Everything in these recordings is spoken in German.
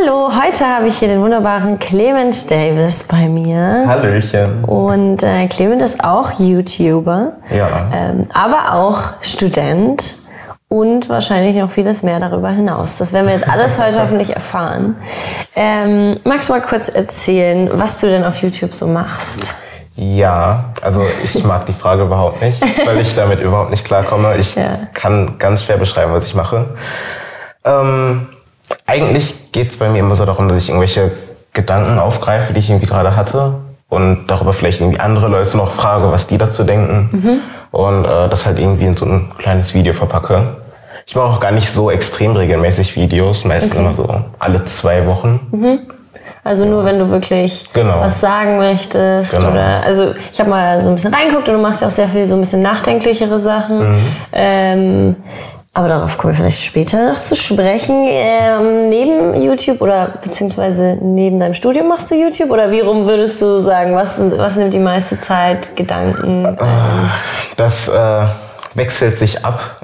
Hallo, heute habe ich hier den wunderbaren Clement Davis bei mir. Hallöchen. Und äh, Clement ist auch YouTuber, Ja. ähm, aber auch Student und wahrscheinlich noch vieles mehr darüber hinaus. Das werden wir jetzt alles heute hoffentlich erfahren. Ähm, magst du mal kurz erzählen, was du denn auf YouTube so machst? Ja, also ich mag die Frage überhaupt nicht, weil ich damit überhaupt nicht klarkomme. Ich Ja. kann ganz schwer beschreiben, was ich mache. Ähm, eigentlich geht es bei mir immer so darum, dass ich irgendwelche Gedanken aufgreife, die ich irgendwie gerade hatte und darüber vielleicht irgendwie andere Leute noch frage, was die dazu denken und äh, das halt irgendwie in so ein kleines Video verpacke. Ich mache auch gar nicht so extrem regelmäßig Videos, meistens immer so alle zwei Wochen. Also nur wenn du wirklich Genau. was sagen möchtest Genau. oder also ich habe mal so ein bisschen reingeguckt und du machst ja auch sehr viel so ein bisschen nachdenklichere Sachen. Mhm. Ähm, aber darauf kommen wir vielleicht später noch zu sprechen. Ähm, neben YouTube oder beziehungsweise neben deinem Studium machst du YouTube oder wie rum würdest du sagen, was, was nimmt die meiste Zeit, Gedanken? Das äh, wechselt sich ab.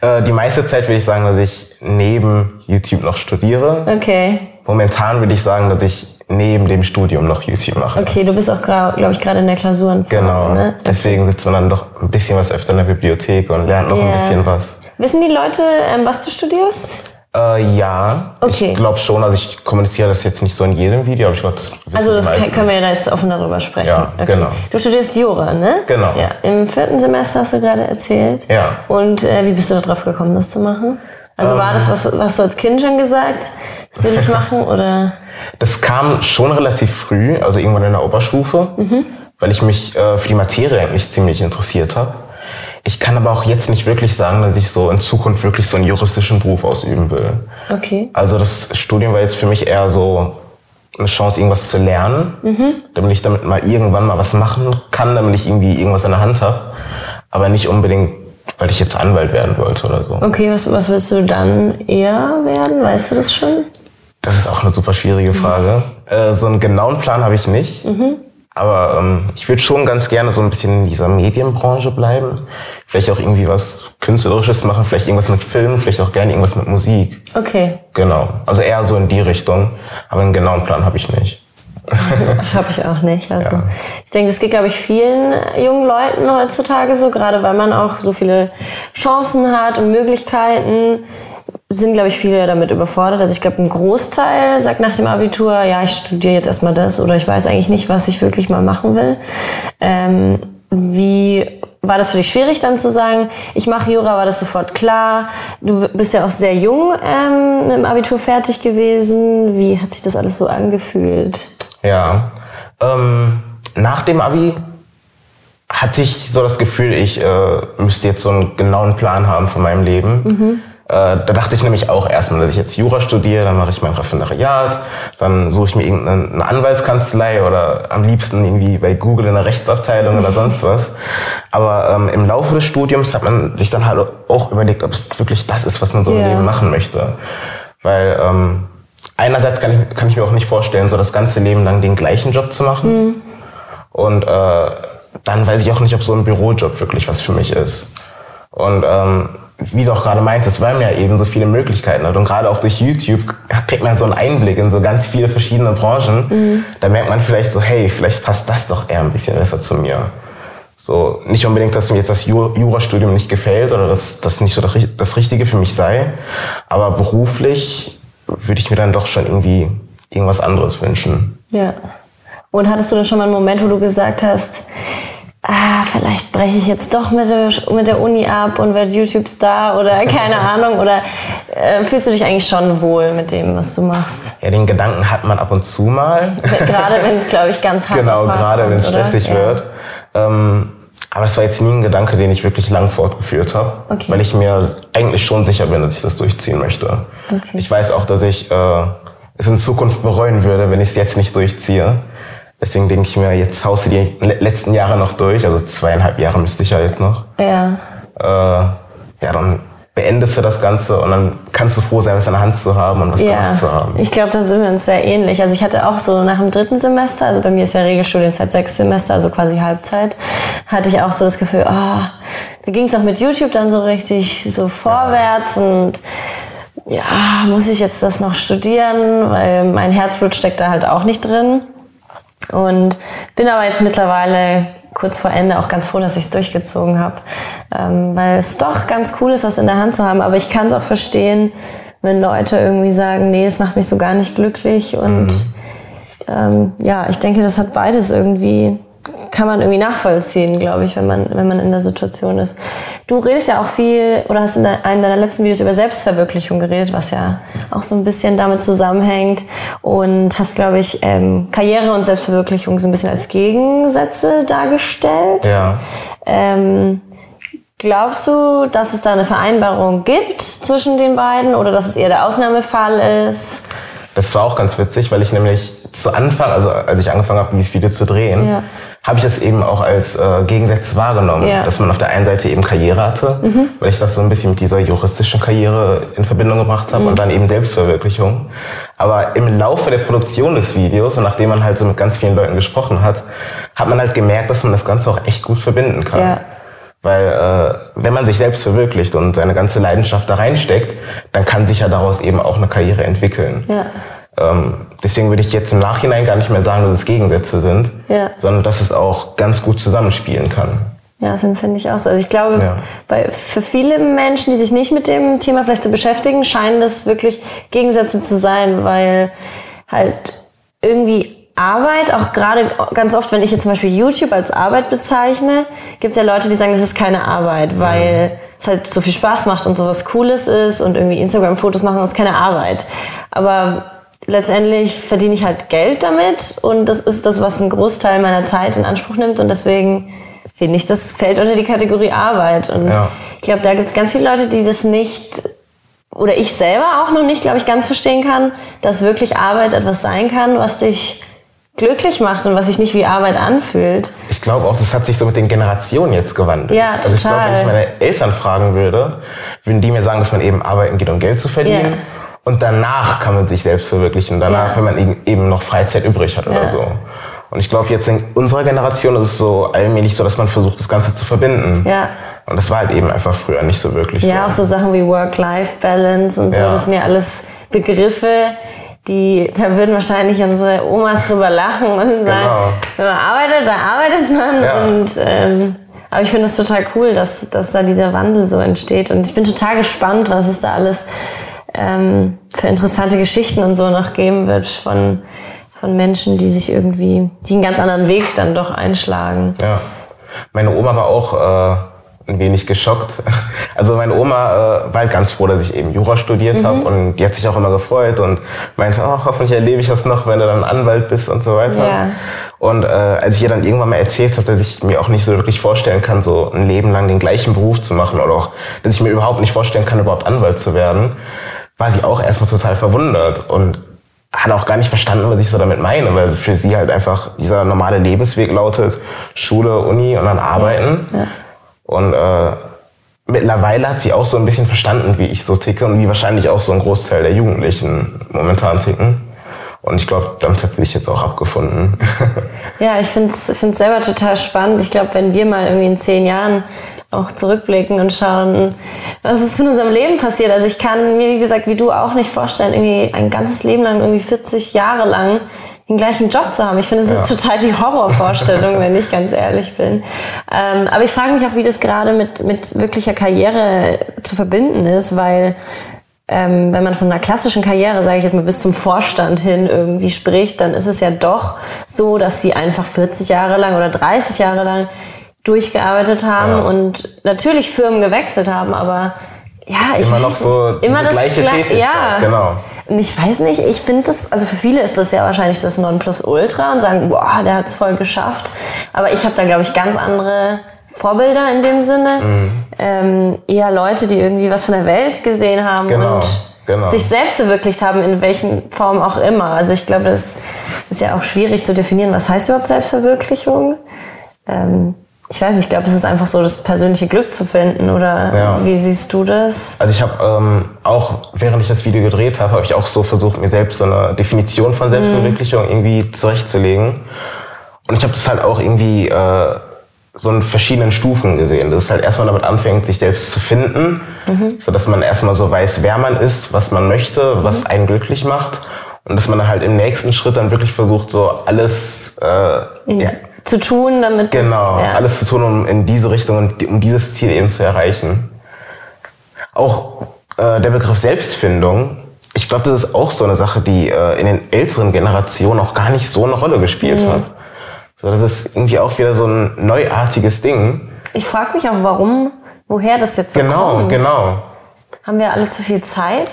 Ja. äh, die meiste Zeit würde ich sagen, dass ich neben YouTube noch studiere. Okay. Momentan würde ich sagen, dass ich neben dem Studium noch YouTube mache. Okay, du bist auch, glaube ich, gerade in der Klausuren. Genau. Ne? Deswegen sitzt man dann doch ein bisschen was öfter in der Bibliothek und lernt noch Ja. ein bisschen was. Wissen die Leute, ähm, was du studierst? Äh, ja, Okay. ich glaube schon. Also ich kommuniziere das jetzt nicht so in jedem Video, aber ich glaube, das wissen Also das kann, können wir ja da jetzt offen darüber sprechen. Ja, genau. Du studierst Jura, ne? Genau. Ja, Im vierten Semester hast du gerade erzählt. Ja. Und äh, wie bist du darauf gekommen, das zu machen? Also war das, was, was du als Kind schon gesagt, das will ich machen oder? Das kam schon relativ früh, also irgendwann in der Oberstufe, weil ich mich äh, für die Materie eigentlich ziemlich interessiert habe. Ich kann aber auch jetzt nicht wirklich sagen, dass ich so in Zukunft wirklich so einen juristischen Beruf ausüben will. Okay. Also das Studium war jetzt für mich eher so eine Chance, irgendwas zu lernen, damit ich damit mal irgendwann mal was machen kann, damit ich irgendwie irgendwas in der Hand habe. Aber nicht unbedingt, weil ich jetzt Anwalt werden wollte oder so. Okay, was, was willst du dann eher werden? Weißt du das schon? Das ist auch eine super schwierige Frage. Äh, so einen genauen Plan habe ich nicht. Aber ähm, ich würde schon ganz gerne so ein bisschen in dieser Medienbranche bleiben. Vielleicht auch irgendwie was Künstlerisches machen, vielleicht irgendwas mit Film, vielleicht auch gerne irgendwas mit Musik. Okay, Genau. Also eher so in die Richtung. Aber einen genauen Plan habe ich nicht. habe ich auch nicht. Also Ja. ich denke, das geht, glaube ich, vielen jungen Leuten heutzutage so, gerade weil man auch so viele Chancen hat und Möglichkeiten. Sind, glaube ich, viele damit überfordert. Also ich glaube, ein Großteil sagt nach dem Abitur, ja, ich studiere jetzt erstmal das oder ich weiß eigentlich nicht, was ich wirklich mal machen will. Ähm, wie war das für dich schwierig dann zu sagen, ich mache Jura, war das sofort klar? Du bist ja auch sehr jung ähm, im Abitur fertig gewesen. Wie hat sich das alles so angefühlt? Ja. Ähm, nach dem Abi hatte ich so das Gefühl, ich äh, müsste jetzt so einen genauen Plan haben von meinem Leben. Äh, da dachte ich nämlich auch erstmal, dass ich jetzt Jura studiere, dann mache ich mein Referendariat, dann suche ich mir irgendeine eine Anwaltskanzlei oder am liebsten irgendwie bei Google in der Rechtsabteilung oder sonst was. Aber ähm, im Laufe des Studiums hat man sich dann halt auch überlegt, ob es wirklich das ist, was man so Ja. im Leben machen möchte. Weil ähm, einerseits kann ich, kann ich mir auch nicht vorstellen, so das ganze Leben lang den gleichen Job zu machen. Und äh, dann weiß ich auch nicht, ob so ein Bürojob wirklich was für mich ist. Und ähm, wie du auch gerade meintest, weil man ja eben so viele Möglichkeiten hat. Und gerade auch durch YouTube kriegt man so einen Einblick in so ganz viele verschiedene Branchen. Da merkt man vielleicht so, hey, vielleicht passt das doch eher ein bisschen besser zu mir. So, nicht unbedingt, dass mir jetzt das Ju- Jurastudium nicht gefällt oder dass das nicht so das Richtige für mich sei. Aber beruflich würde ich mir dann doch schon irgendwie irgendwas anderes wünschen. Ja. Und hattest du denn schon mal einen Moment, wo du gesagt hast, ah, vielleicht breche ich jetzt doch mit der, mit der Uni ab und werde YouTube-Star oder keine Ahnung? Oder äh, fühlst du dich eigentlich schon wohl mit dem, was du machst? Ja, den Gedanken hat man ab und zu mal. Gerade wenn es, glaube ich, ganz hart Genau, gerade wenn es stressig Ja. wird. Ähm, aber es war jetzt nie ein Gedanke, den ich wirklich lang fortgeführt habe, Okay. weil ich mir eigentlich schon sicher bin, dass ich das durchziehen möchte. Okay. Ich weiß auch, dass ich äh, es in Zukunft bereuen würde, wenn ich es jetzt nicht durchziehe. Deswegen denke ich mir, jetzt haust du die le- letzten Jahre noch durch, also zweieinhalb Jahre müsste ich ja jetzt noch. Ja. Äh, ja, dann beendest du das Ganze und dann kannst du froh sein, was in der Hand zu haben und was Ja, gemacht zu haben. ich glaube, da sind wir uns sehr ähnlich. Also ich hatte auch so nach dem dritten Semester, also bei mir ist ja Regelstudienzeit sechs Semester, also quasi Halbzeit, hatte ich auch so das Gefühl, oh, da ging es auch mit YouTube dann so richtig so vorwärts und ja, muss ich jetzt das noch studieren, weil mein Herzblut steckt da halt auch nicht drin. Und bin aber jetzt mittlerweile kurz vor Ende auch ganz froh, dass ich es durchgezogen habe, ähm, weil es doch ganz cool ist, was in der Hand zu haben. Aber ich kann es auch verstehen, wenn Leute irgendwie sagen, nee, das macht mich so gar nicht glücklich. Und mhm. ähm, ja, ich denke, das hat beides irgendwie kann man irgendwie nachvollziehen, glaube ich, wenn man, wenn man in der Situation ist. Du redest ja auch viel oder hast in einem deiner letzten Videos über Selbstverwirklichung geredet, was ja auch so ein bisschen damit zusammenhängt und hast, glaube ich, ähm, Karriere und Selbstverwirklichung so ein bisschen als Gegensätze dargestellt. Ja. Ähm, glaubst du, dass es da eine Vereinbarung gibt zwischen den beiden oder dass es eher der Ausnahmefall ist? Das war auch ganz witzig, weil ich nämlich zu Anfang, also als ich angefangen habe, dieses Video zu drehen, ja. Habe ich das eben auch als äh, Gegensätze wahrgenommen. Ja. Dass man auf der einen Seite eben Karriere hatte, mhm. weil ich das so ein bisschen mit dieser juristischen Karriere in Verbindung gebracht habe mhm. und dann eben Selbstverwirklichung. Aber im Laufe der Produktion des Videos und nachdem man halt so mit ganz vielen Leuten gesprochen hat, hat man halt gemerkt, dass man das Ganze auch echt gut verbinden kann. Ja. Weil äh, wenn man sich selbst verwirklicht und seine ganze Leidenschaft da reinsteckt, dann kann sich ja daraus eben auch eine Karriere entwickeln. Ja. Ähm, deswegen würde ich jetzt im Nachhinein gar nicht mehr sagen, dass es Gegensätze sind, ja. sondern dass es auch ganz gut zusammenspielen kann. Ja, das empfinde ich auch so. Also ich glaube, ja. bei, für viele Menschen, die sich nicht mit dem Thema vielleicht so beschäftigen, scheinen das wirklich Gegensätze zu sein, weil halt irgendwie Arbeit, auch gerade ganz oft, wenn ich jetzt zum Beispiel YouTube als Arbeit bezeichne, gibt es ja Leute, die sagen, das ist keine Arbeit, weil mhm. es halt so viel Spaß macht und sowas Cooles ist und irgendwie Instagram-Fotos machen, das ist keine Arbeit. Aber letztendlich verdiene ich halt Geld damit und das ist das, was einen Großteil meiner Zeit in Anspruch nimmt und deswegen finde ich, das fällt unter die Kategorie Arbeit. Und ja. ich glaube, da gibt es ganz viele Leute, die das nicht oder ich selber auch noch nicht, glaube ich, ganz verstehen kann, dass wirklich Arbeit etwas sein kann, was dich glücklich macht und was sich nicht wie Arbeit anfühlt. Ich glaube auch, das hat sich so mit den Generationen jetzt gewandelt. Ja, total. Also ich glaube, wenn ich meine Eltern fragen würde, würden die mir sagen, dass man eben arbeiten geht, um Geld zu verdienen. Ja. Und danach kann man sich selbst verwirklichen. Danach, wenn man eben noch Freizeit übrig hat oder so. Und ich glaube, jetzt in unserer Generation ist es so allmählich so, dass man versucht, das Ganze zu verbinden. Ja. Und das war halt eben einfach früher nicht so wirklich ja, so. Ja, auch so Sachen wie Work-Life-Balance und so, ja. das sind ja alles Begriffe, die, da würden wahrscheinlich unsere Omas drüber lachen und sagen, genau. wenn man arbeitet, da arbeitet man. Ja. Und, ähm, aber ich finde es total cool, dass, dass da dieser Wandel so entsteht. Und ich bin total gespannt, was es da alles ähm, für interessante Geschichten und so noch geben wird von, von Menschen, die sich irgendwie, die einen ganz anderen Weg dann doch einschlagen. Ja. Meine Oma war auch äh, ein wenig geschockt. Also meine Oma äh, war halt ganz froh, dass ich eben Jura studiert mhm. habe und die hat sich auch immer gefreut und meinte, oh, hoffentlich erlebe ich das noch, wenn du dann Anwalt bist und so weiter. Ja. Und äh, als ich ihr dann irgendwann mal erzählt habe, dass ich mir auch nicht so wirklich vorstellen kann, so ein Leben lang den gleichen Beruf zu machen oder auch, dass ich mir überhaupt nicht vorstellen kann, überhaupt Anwalt zu werden, war sie auch erstmal total verwundert und hat auch gar nicht verstanden, was ich so damit meine, weil für sie halt einfach dieser normale Lebensweg lautet, Schule, Uni und dann arbeiten. Ja. Und äh, mittlerweile hat sie auch so ein bisschen verstanden, wie ich so ticke und wie wahrscheinlich auch so ein Großteil der Jugendlichen momentan ticken. Und ich glaube, damit hat sie sich jetzt auch abgefunden. ja, ich finde es selber total spannend. Ich glaube, wenn wir mal irgendwie in zehn Jahren auch zurückblicken und schauen, was ist in unserem Leben passiert. Also ich kann mir, wie gesagt, wie du auch nicht vorstellen, irgendwie ein ganzes Leben lang, irgendwie 40 Jahre lang den gleichen Job zu haben. Ich finde, es ja. ist total die Horrorvorstellung, wenn ich ganz ehrlich bin. Ähm, aber ich frage mich auch, wie das gerade mit, mit wirklicher Karriere zu verbinden ist, weil ähm, wenn man von einer klassischen Karriere, sage ich jetzt mal, bis zum Vorstand hin irgendwie spricht, dann ist es ja doch so, dass sie einfach 40 Jahre lang oder 30 Jahre lang durchgearbeitet haben ja. und natürlich Firmen gewechselt haben, aber ja, ich immer noch so immer das gleiche Tätigkeit. Ja, genau. Und ich weiß nicht, ich finde das, also für viele ist das ja wahrscheinlich das Nonplusultra und sagen, boah, der hat es voll geschafft. Aber ich habe da, glaube ich, ganz andere Vorbilder in dem Sinne. Mhm. Ähm, eher Leute, die irgendwie was von der Welt gesehen haben genau, und genau. sich selbst verwirklicht haben, in welchen Form auch immer. Also ich glaube, das ist ja auch schwierig zu definieren, was heißt überhaupt Selbstverwirklichung. Ähm, ich weiß nicht, ich glaube, es ist einfach so, das persönliche Glück zu finden. Oder ja. wie siehst du das? Also ich habe ähm, auch, während ich das Video gedreht habe, habe ich auch so versucht, mir selbst so eine Definition von Selbstverwirklichung mhm. irgendwie zurechtzulegen. Und ich habe das halt auch irgendwie äh, so in verschiedenen Stufen gesehen. Dass es halt erstmal damit anfängt, sich selbst zu finden, mhm. so dass man erstmal so weiß, wer man ist, was man möchte, mhm. was einen glücklich macht. Und dass man dann halt im nächsten Schritt dann wirklich versucht, so alles äh, ja, zu tun, damit genau das, ja. alles zu tun, um in diese Richtung und um dieses Ziel eben zu erreichen. Auch äh, der Begriff Selbstfindung, ich glaube, das ist auch so eine Sache, die äh, in den älteren Generationen auch gar nicht so eine Rolle gespielt mhm. hat. So, das ist irgendwie auch wieder so ein neuartiges Ding. Ich frage mich auch, warum, woher das jetzt so genau, kommt. Genau, genau. Haben wir alle zu viel Zeit?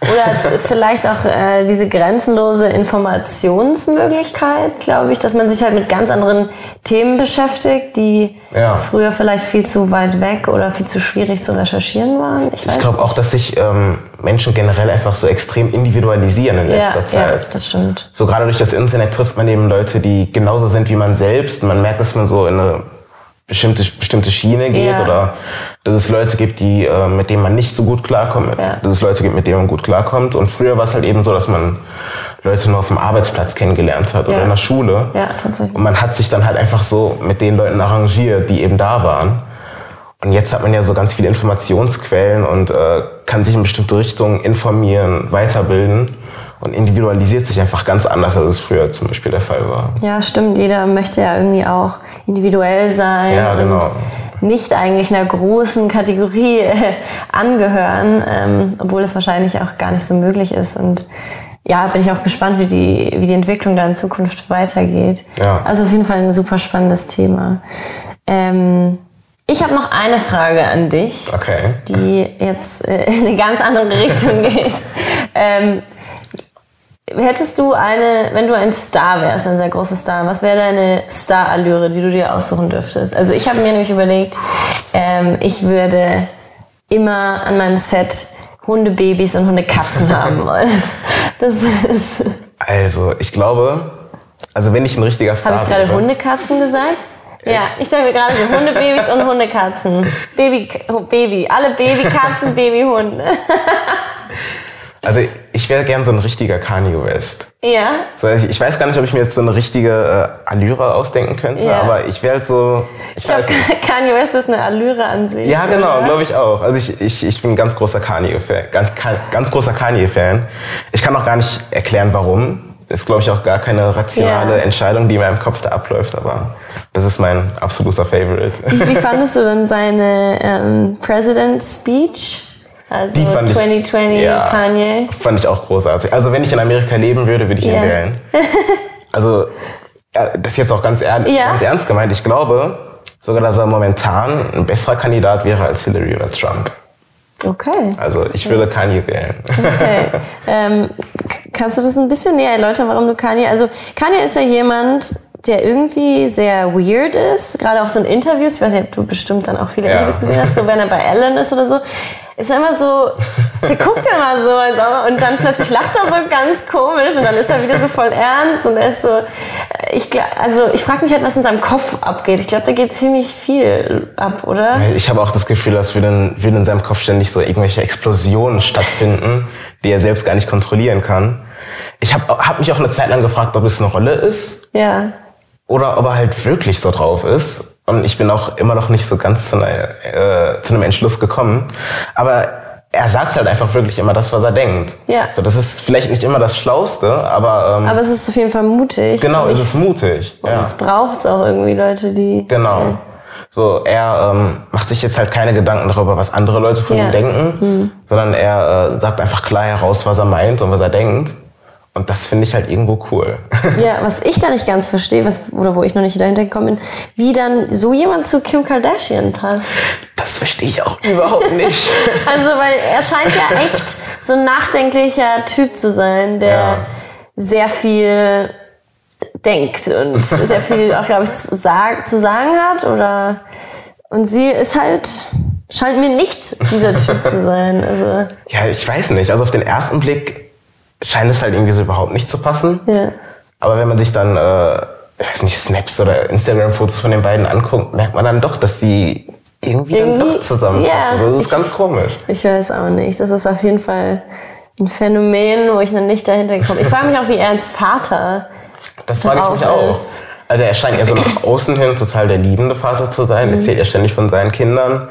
Oder vielleicht auch äh, diese grenzenlose Informationsmöglichkeit, glaube ich, dass man sich halt mit ganz anderen Themen beschäftigt, die ja. früher vielleicht viel zu weit weg oder viel zu schwierig zu recherchieren waren. Ich, ich glaube auch, dass sich ähm, Menschen generell einfach so extrem individualisieren in letzter ja, Zeit. Ja, das stimmt. So gerade durch das Internet trifft man eben Leute, die genauso sind wie man selbst. Man merkt, dass man so in eine bestimmte, bestimmte Schiene geht ja. oder dass es Leute gibt, die, äh, mit denen man nicht so gut klarkommt, ja. dass es Leute gibt, mit denen man gut klarkommt. Und früher war es halt eben so, dass man Leute nur auf dem Arbeitsplatz kennengelernt hat ja. oder in der Schule. Ja, tatsächlich. Und man hat sich dann halt einfach so mit den Leuten arrangiert, die eben da waren. Und jetzt hat man ja so ganz viele Informationsquellen und äh, kann sich in bestimmte Richtungen informieren, weiterbilden und individualisiert sich einfach ganz anders, als es früher zum Beispiel der Fall war. Ja, stimmt. Jeder möchte ja irgendwie auch individuell sein. Ja, genau. nicht eigentlich einer großen Kategorie äh, angehören, ähm, obwohl es wahrscheinlich auch gar nicht so möglich ist. Und ja, bin ich auch gespannt, wie die, wie die Entwicklung da in Zukunft weitergeht. Ja. Also auf jeden Fall ein super spannendes Thema. Ähm, ich habe noch eine Frage an dich, okay. die jetzt äh, in eine ganz andere Richtung geht. Ähm, Hättest du eine, wenn du ein Star wärst, ein sehr großer Star, was wäre deine Star-Allüre, die du dir aussuchen dürftest? Also ich habe mir nämlich überlegt, ähm, ich würde immer an meinem Set Hundebabys und Hundekatzen haben wollen. Das ist also ich glaube, also wenn ich ein richtiger Star Habe ich gerade Hundekatzen gesagt? Echt? Ja, ich dachte mir gerade so Hundebabys und Hundekatzen. Baby, Baby, alle Babykatzen, Babyhunde. Also ich wäre gern so ein richtiger Kanye West. Ja. So, ich, ich, weiß gar nicht, ob ich mir jetzt so eine richtige äh, Allüre ausdenken könnte, ja. aber ich wäre halt so. Ich, ich glaube, Kanye West ist eine Allüre an sich. Ja, genau, glaube ich auch. Also ich, ich, ich bin ein ganz großer Kanye-Fan. Ganz, ganz großer Kanye-Fan. Ich kann auch gar nicht erklären, warum. Ist, glaube ich, auch gar keine rationale ja. Entscheidung, die in meinem Kopf da abläuft, aber das ist mein absoluter Favorite. Wie, wie fandest du denn seine ähm, President Speech? Also die fand 2020 ich, ja, Kanye. Fand ich auch großartig. Also wenn ich in Amerika leben würde, würde ich ihn wählen. Also das ist jetzt auch ganz, er ja. ganz ernst gemeint. Ich glaube sogar, dass er momentan ein besserer Kandidat wäre als Hillary oder Trump. Okay. Also ich würde Kanye wählen. Okay. Ähm, kannst du das ein bisschen näher erläutern, warum du Kanye? Also Kanye ist ja jemand, der irgendwie sehr weird ist. Gerade auch so in Interviews. Ich weiß nicht, ob du bestimmt dann auch viele ja. Interviews gesehen hast, so wenn er bei Ellen ist oder so ist er immer so, der guckt immer so und dann plötzlich lacht er so ganz komisch und dann ist er wieder so voll ernst und er ist so, ich also ich frage mich halt, was in seinem Kopf abgeht. Ich glaube, da geht ziemlich viel ab, oder? Ich habe auch das Gefühl, dass wir in, in seinem Kopf ständig so irgendwelche Explosionen stattfinden, die er selbst gar nicht kontrollieren kann. Ich habe hab mich auch eine Zeit lang gefragt, ob es eine Rolle ist. Ja. Oder ob er halt wirklich so drauf ist. Und ich bin auch immer noch nicht so ganz zu, einer, äh, zu einem Entschluss gekommen. Aber er sagt halt einfach wirklich immer das, was er denkt. Ja. So, das ist vielleicht nicht immer das Schlauste, aber. Ähm, aber es ist auf jeden Fall mutig. Genau, es ist mutig. Und ja. es braucht auch irgendwie Leute, die. Genau. Ja. So, er ähm, macht sich jetzt halt keine Gedanken darüber, was andere Leute von ja. ihm denken, hm. sondern er äh, sagt einfach klar heraus, was er meint und was er denkt. Und das finde ich halt irgendwo cool. Ja, was ich da nicht ganz verstehe, was, oder wo ich noch nicht dahinter gekommen bin, wie dann so jemand zu Kim Kardashian passt. Das verstehe ich auch überhaupt nicht. also, weil er scheint ja echt so ein nachdenklicher Typ zu sein, der ja. sehr viel denkt und sehr viel auch, glaube ich, zu, sag, zu sagen hat. Oder und sie ist halt scheint mir nicht dieser Typ zu sein. Also ja, ich weiß nicht. Also auf den ersten Blick scheint es halt irgendwie so überhaupt nicht zu passen. Ja. Aber wenn man sich dann, äh, ich weiß nicht, Snaps oder Instagram-Fotos von den beiden anguckt, merkt man dann doch, dass sie irgendwie, irgendwie dann doch zusammenpassen. Ja, das ist ich, ganz komisch. Ich weiß auch nicht. Das ist auf jeden Fall ein Phänomen, wo ich noch nicht dahinter gekommen bin. Ich frage mich auch, wie er als Vater Das frage ich mich auch. Also er scheint ja so nach außen hin total der liebende Vater zu sein. Mhm. Erzählt ja ständig von seinen Kindern.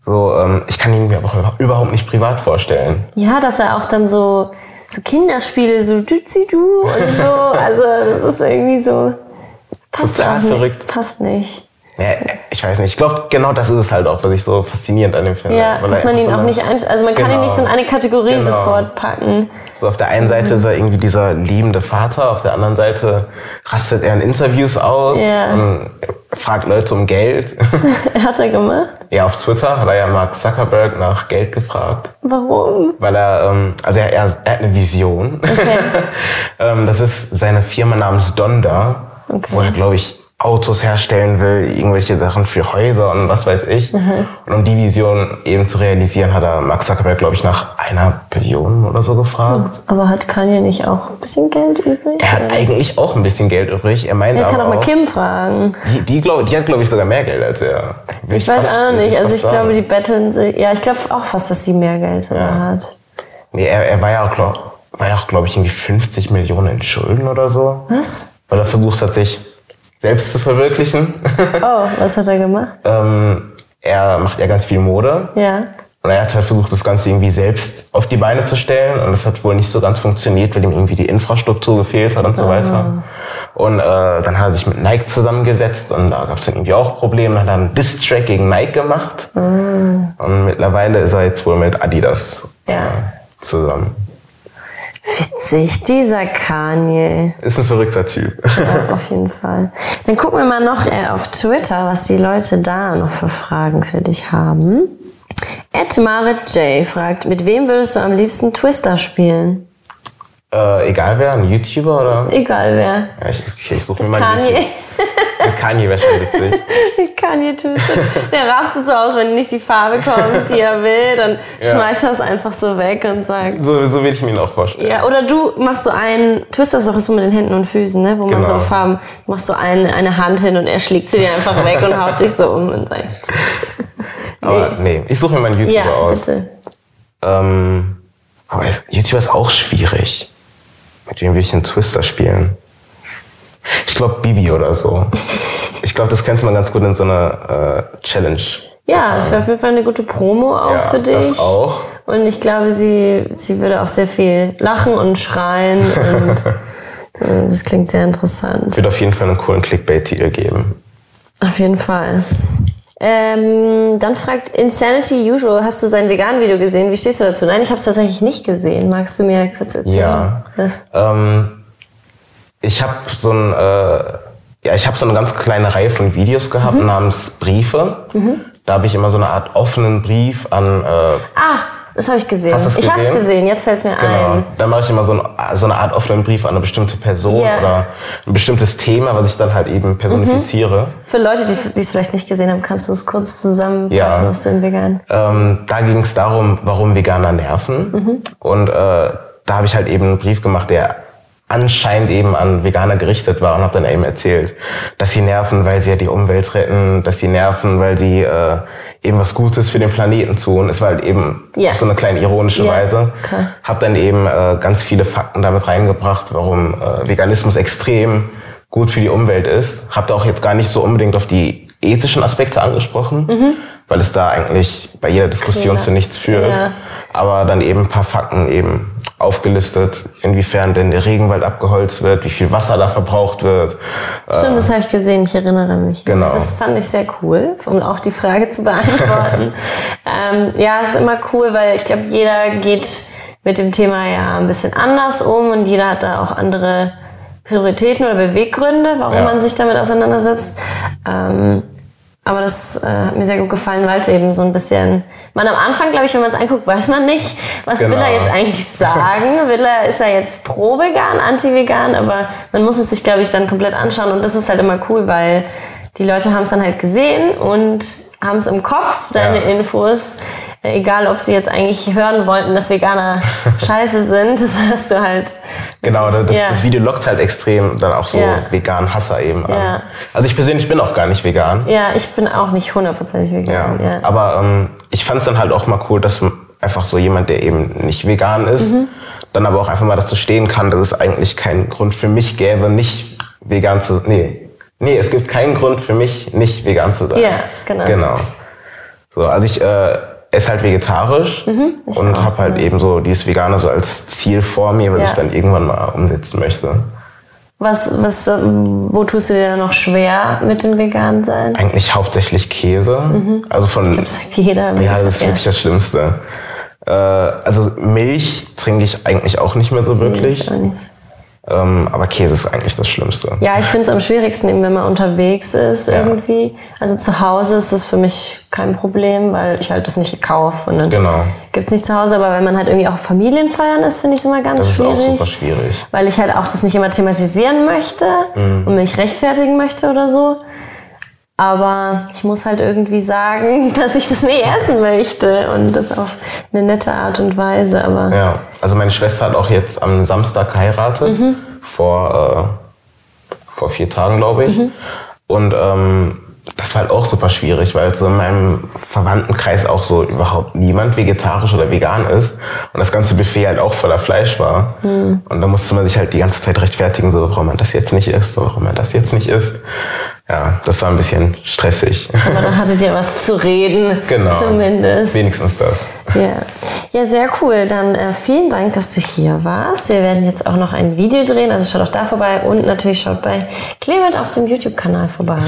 So, ähm, ich kann ihn mir aber auch überhaupt nicht privat vorstellen. Ja, dass er auch dann so, so Kinderspiele, so Dützi du und so. Also das ist irgendwie so. Passt Total nicht. verrückt. Passt nicht. Ja, ich weiß nicht. Ich glaube, genau das ist es halt auch, was ich so faszinierend an dem finde. Ja, Weil dass man ihn so auch nicht ein, also man kann ihn Genau. nicht so in eine Kategorie Genau. sofort packen. So auf der einen Seite Mhm. ist er irgendwie dieser liebende Vater, auf der anderen Seite rastet er in Interviews aus Ja. und fragt Leute um Geld. Hat er gemacht? ja, auf Twitter hat er ja Mark Zuckerberg nach Geld gefragt. Warum? Weil er, ähm, also er, er, er hat eine Vision. ähm, das ist seine Firma namens Donda, Okay. wo er, glaube ich, Autos herstellen will, irgendwelche Sachen für Häuser und was weiß ich. Mhm. Und um die Vision eben zu realisieren, hat er Mark Zuckerberg, glaube ich, nach einer Billion oder so gefragt. Aber hat Kanye nicht auch ein bisschen Geld übrig? Er hat eigentlich auch ein bisschen Geld übrig. Er meinte Er kann auch aber mal Kim fragen. die, die, glaub, die hat, glaube ich, sogar mehr Geld als er. Will Ich weiß auch nicht. Also fast ich sagen. glaube, die betteln sich. Ja, ich glaube auch fast, dass sie mehr Geld sogar hat. Nee, er, er war ja auch, glaub, war ja auch, glaube ich, irgendwie 50 Millionen in Schulden oder so. Was? Weil er versucht hat, sich selbst zu verwirklichen. Oh, was hat er gemacht? ähm, er macht ja ganz viel Mode. Ja. Und er hat halt versucht, das Ganze irgendwie selbst auf die Beine zu stellen. Und das hat wohl nicht so ganz funktioniert, weil ihm irgendwie die Infrastruktur gefehlt hat und so weiter. Und äh, dann hat er sich mit Nike zusammengesetzt und da gab es dann irgendwie auch Probleme. Dann hat er einen Diss-Track gegen Nike gemacht. Und mittlerweile ist er jetzt wohl mit Adidas Ja. äh, zusammen. Witzig, dieser Kanye. Ist ein verrückter Typ. Ja, auf jeden Fall. Dann gucken wir mal noch äh, auf Twitter, was die Leute da noch für Fragen für dich haben. Ed Marit J fragt, mit wem würdest du am liebsten Twister spielen? äh, egal wer, ein YouTuber oder? Egal wer. Ja, ich, okay, ich suche mir mal einen. YouTuber. Kanye wäre schon witzig. Kanye Twister. Der rastet so aus, wenn nicht die Farbe kommt, die er will, dann Ja. schmeißt er es einfach so weg und sagt. So, so will ich mir ihn auch vorstellen. Ja, oder du machst so einen, Twister ist doch so mit den Händen und Füßen, ne? wo man Genau. so auf Farben, du machst so eine, eine Hand hin und er schlägt sie dir einfach weg und haut dich so um und sagt, Aber nee, ich suche mir mal einen YouTuber ja, aus. bitte. Ähm, aber YouTuber ist auch schwierig. Mit wem will ich einen Twister spielen? Ich glaube Bibi oder so. Ich glaube, das könnte man ganz gut in so einer äh, Challenge. Ja, das wäre auf jeden Fall eine gute Promo auch Ja, für dich. das auch. Und ich glaube, sie, sie würde auch sehr viel lachen und schreien und äh, das klingt sehr interessant. Wird auf jeden Fall einen coolen Clickbait-Titel geben. Auf jeden Fall. Ähm, dann fragt Insanity Usual, hast du sein Vegan-Video gesehen? Wie stehst du dazu? Nein, ich habe es tatsächlich nicht gesehen. Magst du mir kurz erzählen? Ja. Was? Ähm, ich habe so ein, äh, ja, ich habe so eine ganz kleine Reihe von Videos gehabt Mhm. namens Briefe. Da habe ich immer so eine Art offenen Brief an äh, Ah, das habe ich gesehen. Hast ich habe es gesehen? jetzt fällt es mir Genau. ein. Dann mache ich immer so, ein, so eine Art offenen Brief an eine bestimmte Person Ja. oder ein bestimmtes Thema, was ich dann halt eben personifiziere. Für Leute, die die es vielleicht nicht gesehen haben, kannst du es kurz zusammenfassen, Ja. was du in Vegan. Ähm, da ging es darum, warum Veganer nerven. Und äh, da habe ich halt eben einen Brief gemacht, der anscheinend eben an Veganer gerichtet war und habe dann eben erzählt, dass sie nerven, weil sie ja die Umwelt retten, dass sie nerven, weil sie äh, eben was Gutes für den Planeten tun. Es war halt eben Ja. auf so eine kleine ironische Ja, Weise. klar. Habe dann eben äh, ganz viele Fakten damit reingebracht, warum äh, Veganismus extrem gut für die Umwelt ist. Habe da auch jetzt gar nicht so unbedingt auf die ethischen Aspekte angesprochen, weil es da eigentlich bei jeder Diskussion Klar. zu nichts führt. Ja. Aber dann eben ein paar Fakten eben aufgelistet, inwiefern denn der Regenwald abgeholzt wird, wie viel Wasser da verbraucht wird. Stimmt, das habe ich gesehen, ich erinnere mich. Genau. Das fand ich sehr cool, um auch die Frage zu beantworten. ähm, ja, es ist immer cool, weil ich glaube, jeder geht mit dem Thema ja ein bisschen anders um und jeder hat da auch andere Prioritäten oder Beweggründe, warum Ja. man sich damit auseinandersetzt. Ähm, aber das äh, hat mir sehr gut gefallen, weil es eben so ein bisschen, man am Anfang, glaube ich, wenn man es anguckt, weiß man nicht, was will Genau. er jetzt eigentlich sagen? Will er, ist er jetzt pro-vegan, anti-vegan? Aber man muss es sich, glaube ich, dann komplett anschauen und das ist halt immer cool, weil die Leute haben es dann halt gesehen und haben es im Kopf, deine Ja. Infos. Egal, ob sie jetzt eigentlich hören wollten, dass Veganer scheiße sind, das hast du halt. Genau, das, Ja. das Video lockt halt extrem dann auch so Ja. veganen Hasser eben an. Ja. Also ich persönlich bin auch gar nicht vegan. Ja, ich bin auch nicht hundertprozentig vegan. Ja. Aber ähm, ich fand es dann halt auch mal cool, dass einfach so jemand, der eben nicht vegan ist, Mhm. dann aber auch einfach mal dazu stehen kann, dass es eigentlich keinen Grund für mich gäbe, nicht vegan zu, nee, Nee, es gibt keinen Grund für mich, nicht vegan zu sein. Ja, genau. Genau. So, also ich äh, esse halt vegetarisch Mhm, und habe halt eben so dieses Vegane so als Ziel vor mir, was Ja. ich dann irgendwann mal umsetzen möchte. Was, was, wo tust du dir dann noch schwer mit dem vegan sein? Eigentlich hauptsächlich Käse. Also von Mhm. Sagt jeder. Ja, das ist wirklich das Schlimmste. Äh, also Milch trinke ich eigentlich auch nicht mehr so wirklich. Ich auch nicht. Ähm, aber Käse ist eigentlich das Schlimmste. Ja, ich finde es am schwierigsten, eben wenn man unterwegs ist irgendwie. Also zu Hause ist das für mich kein Problem, weil ich halt das nicht kaufe. Und dann Genau. gibt's nicht zu Hause. Aber wenn man halt irgendwie auch Familienfeiern ist, finde ich es immer ganz Das ist auch schwierig. super schwierig. weil ich halt auch das nicht immer thematisieren möchte Mhm. und mich rechtfertigen möchte oder so. Aber ich muss halt irgendwie sagen, dass ich das nicht essen möchte und das auf eine nette Art und Weise. Aber Ja, also meine Schwester hat auch jetzt am Samstag geheiratet, vor, äh, vor vier Tagen, glaube ich. Und ähm, das war halt auch super schwierig, weil so in meinem Verwandtenkreis auch so überhaupt niemand vegetarisch oder vegan ist und das ganze Buffet halt auch voller Fleisch war. Und da musste man sich halt die ganze Zeit rechtfertigen, so warum man das jetzt nicht isst, so, warum man das jetzt nicht isst. Ja, das war ein bisschen stressig. aber da hattet ihr was zu reden. genau. Zumindest. Wenigstens das. Ja. ja, sehr cool. Dann äh, vielen Dank, dass du hier warst. Wir werden jetzt auch noch ein Video drehen, also schaut auch da vorbei und natürlich schaut bei Clement auf dem YouTube-Kanal vorbei.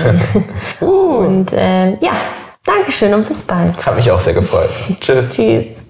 und äh, ja, Dankeschön und bis bald. Hat mich auch sehr gefreut. Tschüss. Tschüss.